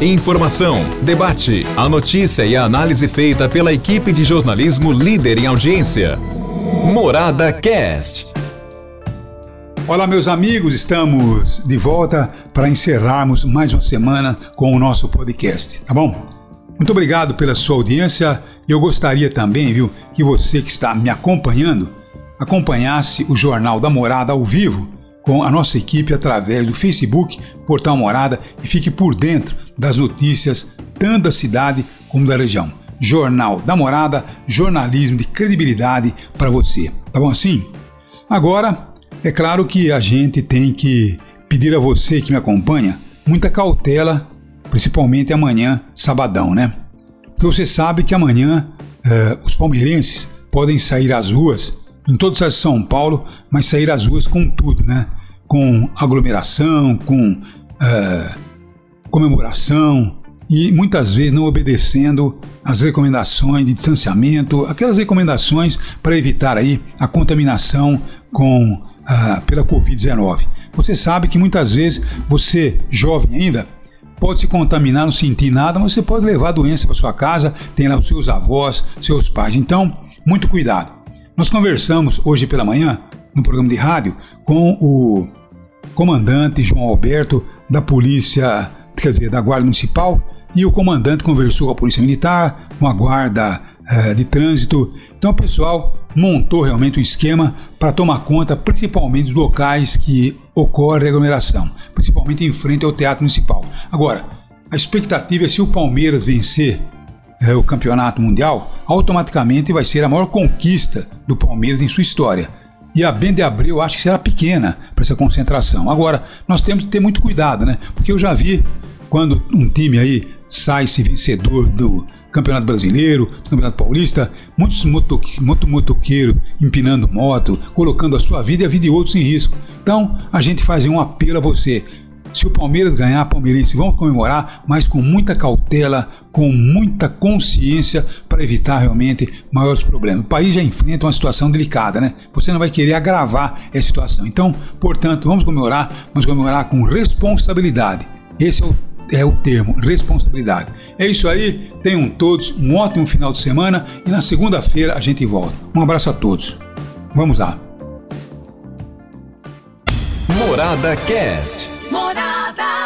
Informação, debate, a notícia e a análise feita pela equipe de jornalismo líder em audiência. Morada Cast. Olá, meus amigos, estamos de volta para encerrarmos mais uma semana com o nosso podcast, tá bom? Muito obrigado pela sua audiência. Eu gostaria também, viu, que você que está me acompanhando acompanhasse o Jornal da Morada ao vivo com a nossa equipe através do Facebook Portal Morada e fique por dentro das notícias tanto da cidade como da região. Jornal da Morada, jornalismo de credibilidade para você. Tá bom assim? Agora, é claro que a gente tem que pedir a você que me acompanha muita cautela, principalmente amanhã, sabadão, né? Porque você sabe que amanhã eh, os palmeirenses podem sair às ruas em toda a de São Paulo, mas sair às ruas com tudo, né? Com aglomeração, com uh, comemoração e muitas vezes não obedecendo as recomendações de distanciamento, aquelas recomendações para evitar aí a contaminação com uh, pela Covid-19. Você sabe que muitas vezes você, jovem ainda, pode se contaminar, não sentir nada, mas você pode levar a doença para sua casa, tem lá os seus avós, seus pais. Então, muito cuidado. Nós conversamos hoje pela manhã, no programa de rádio, com o comandante João Alberto da Polícia, quer dizer, da Guarda Municipal, e o comandante conversou com a Polícia Militar, com a Guarda eh, de Trânsito. Então o pessoal montou realmente um esquema para tomar conta, principalmente dos locais que ocorre aglomeração, principalmente em frente ao Teatro Municipal. Agora, a expectativa é se o Palmeiras vencer é, o campeonato mundial, automaticamente vai ser a maior conquista do Palmeiras em sua história. E a Ben de Abreu acho que será pequena para essa concentração. Agora, nós temos que ter muito cuidado, né? Porque eu já vi quando um time aí sai-se vencedor do Campeonato Brasileiro, do Campeonato Paulista, muitos motoqueiros empinando moto, colocando a sua vida e a vida de outros em risco. Então, a gente faz um apelo a você. Se o Palmeiras ganhar, palmeirense vão comemorar, mas com muita cautela, com muita consciência para evitar realmente maiores problemas. O país já enfrenta uma situação delicada, né? Você não vai querer agravar essa situação. Então, portanto, vamos comemorar, mas comemorar com responsabilidade. Esse é o, é o termo, responsabilidade. É isso aí, tenham todos um ótimo final de semana e na segunda-feira a gente volta. Um abraço a todos. Vamos lá. Morada Cast. Morada.